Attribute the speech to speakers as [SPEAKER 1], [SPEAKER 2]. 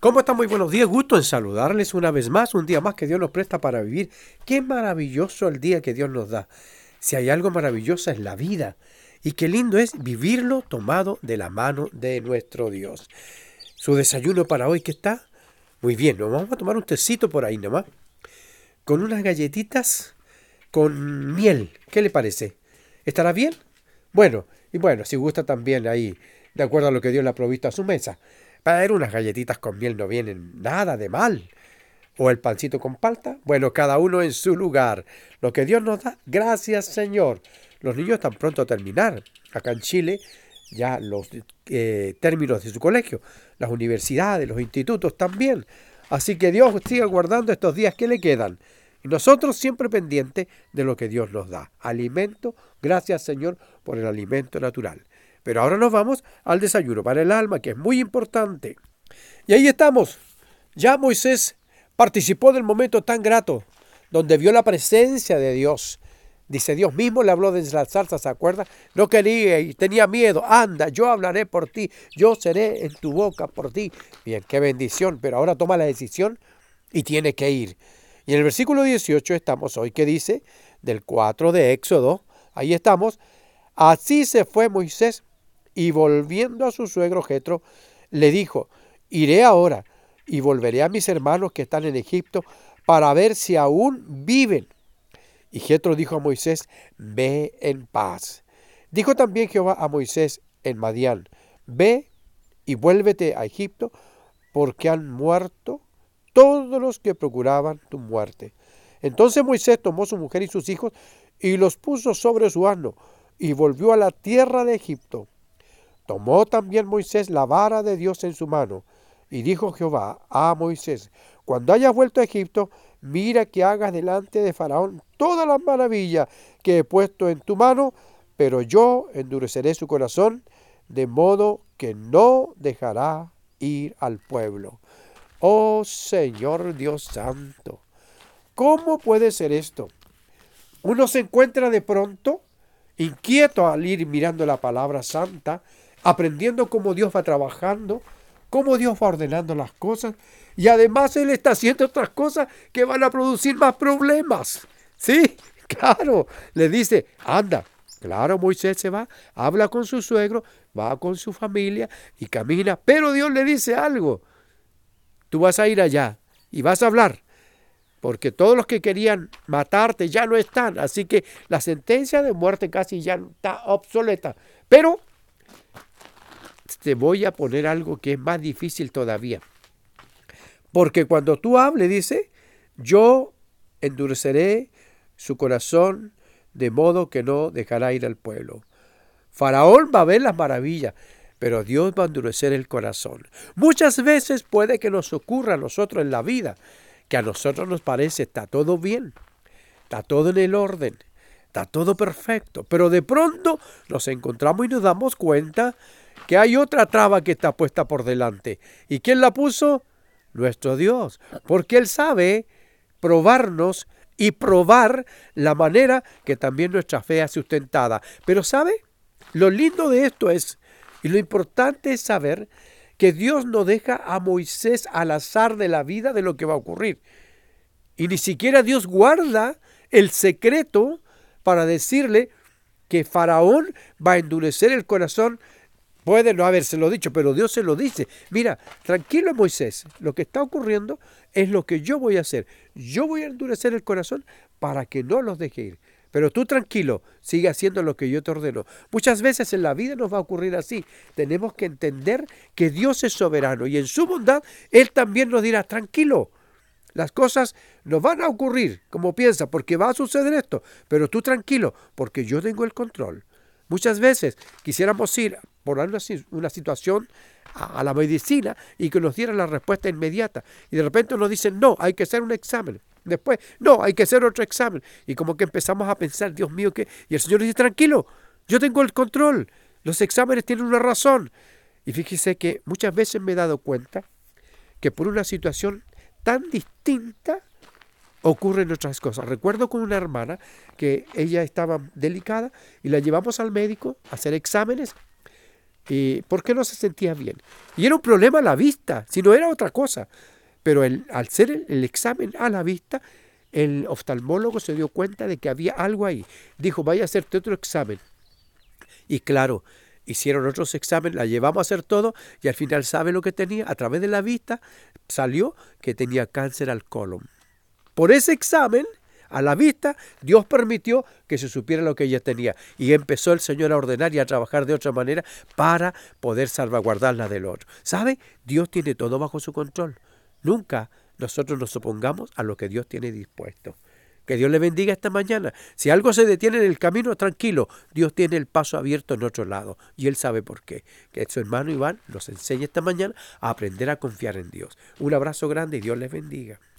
[SPEAKER 1] ¿Cómo están? Muy buenos días. Gusto en saludarles una vez más, un día más que Dios nos presta para vivir. Qué maravilloso el día que Dios nos da. Si hay algo maravilloso es la vida. Y qué lindo es vivirlo tomado de la mano de nuestro Dios. Su desayuno para hoy, ¿qué está? Muy bien, nos vamos a tomar un tecito por ahí nomás. Con unas galletitas con miel. ¿Qué le parece? ¿Estará bien? Bueno, y bueno, si gusta también ahí, de acuerdo a lo que Dios le ha provisto a su mesa. Para unas galletitas con miel no vienen nada de mal. O el pancito con palta. Bueno, cada uno en su lugar. Lo que Dios nos da, gracias Señor. Los niños están pronto a terminar. Acá en Chile, ya los eh, términos de su colegio, las universidades, los institutos también. Así que Dios siga guardando estos días que le quedan. Y nosotros siempre pendientes de lo que Dios nos da. Alimento, gracias Señor por el alimento natural. Pero ahora nos vamos al desayuno para el alma, que es muy importante. Y ahí estamos. Ya Moisés participó del momento tan grato, donde vio la presencia de Dios. Dice, Dios mismo le habló desde la salsa, ¿se acuerda? No quería y tenía miedo. Anda, yo hablaré por ti, yo seré en tu boca por ti. Bien, qué bendición, pero ahora toma la decisión y tiene que ir. Y en el versículo 18 estamos hoy, que dice, del 4 de Éxodo, ahí estamos, así se fue Moisés y volviendo a su suegro Jetro, le dijo, iré ahora y volveré a mis hermanos que están en Egipto para ver si aún viven. Y Jetro dijo a Moisés, ve en paz. Dijo también Jehová a Moisés en Madián, ve y vuélvete a Egipto, porque han muerto todos los que procuraban tu muerte. Entonces Moisés tomó su mujer y sus hijos y los puso sobre su asno y volvió a la tierra de Egipto. Tomó también Moisés la vara de Dios en su mano, y dijo Jehová a Moisés, cuando hayas vuelto a Egipto, mira que hagas delante de Faraón todas las maravillas que he puesto en tu mano, pero yo endureceré su corazón, de modo que no dejará ir al pueblo. Oh Señor Dios Santo, ¿cómo puede ser esto? Uno se encuentra de pronto inquieto al ir mirando la palabra santa aprendiendo cómo Dios va trabajando, cómo Dios va ordenando las cosas y además Él está haciendo otras cosas que van a producir más problemas. Sí, claro, le dice, anda, claro, Moisés se va, habla con su suegro, va con su familia y camina, pero Dios le dice algo, tú vas a ir allá y vas a hablar porque todos los que querían matarte ya no están, así que la sentencia de muerte casi ya está obsoleta. Pero te voy a poner algo que es más difícil todavía. Porque cuando tú hables, dice, yo endureceré su corazón de modo que no dejará ir al pueblo. Faraón va a ver las maravillas, pero Dios va a endurecer el corazón. Muchas veces puede que nos ocurra a nosotros en la vida, que a nosotros nos parece está todo bien, está todo en el orden, está todo perfecto, pero de pronto nos encontramos y nos damos cuenta que hay otra traba que está puesta por delante. ¿Y quién la puso? Nuestro Dios, porque Él sabe probarnos y probar la manera que también nuestra fe es sustentada. Pero ¿sabe? Lo lindo de esto es, y lo importante es saber que Dios no deja a Moisés al azar de la vida de lo que va a ocurrir. Y ni siquiera Dios guarda el secreto para decirle que Faraón va a endurecer el corazón Puede no habérselo dicho, pero Dios se lo dice. Mira, tranquilo Moisés, lo que está ocurriendo es lo que yo voy a hacer. Yo voy a endurecer el corazón para que no los deje ir. Pero tú tranquilo, sigue haciendo lo que yo te ordeno. Muchas veces en la vida nos va a ocurrir así. Tenemos que entender que Dios es soberano y en su bondad Él también nos dirá, tranquilo, las cosas no van a ocurrir como piensa, porque va a suceder esto. Pero tú tranquilo, porque yo tengo el control. Muchas veces quisiéramos ir por una, una situación a, la medicina y que nos dieran la respuesta inmediata. Y de repente nos dicen, no, hay que hacer un examen. Después, no, hay que hacer otro examen. Y como que empezamos a pensar, Dios mío, que... Y el Señor dice, tranquilo, yo tengo el control. Los exámenes tienen una razón. Y fíjese que muchas veces me he dado cuenta que por una situación tan distinta ocurren otras cosas. Recuerdo con una hermana que ella estaba delicada y la llevamos al médico a hacer exámenes ¿Y por qué no se sentía bien? Y era un problema a la vista, si no era otra cosa. Pero el, al ser el, el examen a la vista, el oftalmólogo se dio cuenta de que había algo ahí. Dijo, vaya a hacerte otro examen. Y claro, hicieron otros exámenes, la llevamos a hacer todo y al final sabe lo que tenía. A través de la vista salió que tenía cáncer al colon. Por ese examen, a la vista, Dios permitió que se supiera lo que ella tenía. Y empezó el Señor a ordenar y a trabajar de otra manera para poder salvaguardarla del otro. ¿Sabe? Dios tiene todo bajo su control. Nunca nosotros nos opongamos a lo que Dios tiene dispuesto. Que Dios le bendiga esta mañana. Si algo se detiene en el camino, tranquilo. Dios tiene el paso abierto en otro lado. Y Él sabe por qué. Que su hermano Iván nos enseñe esta mañana a aprender a confiar en Dios. Un abrazo grande y Dios les bendiga.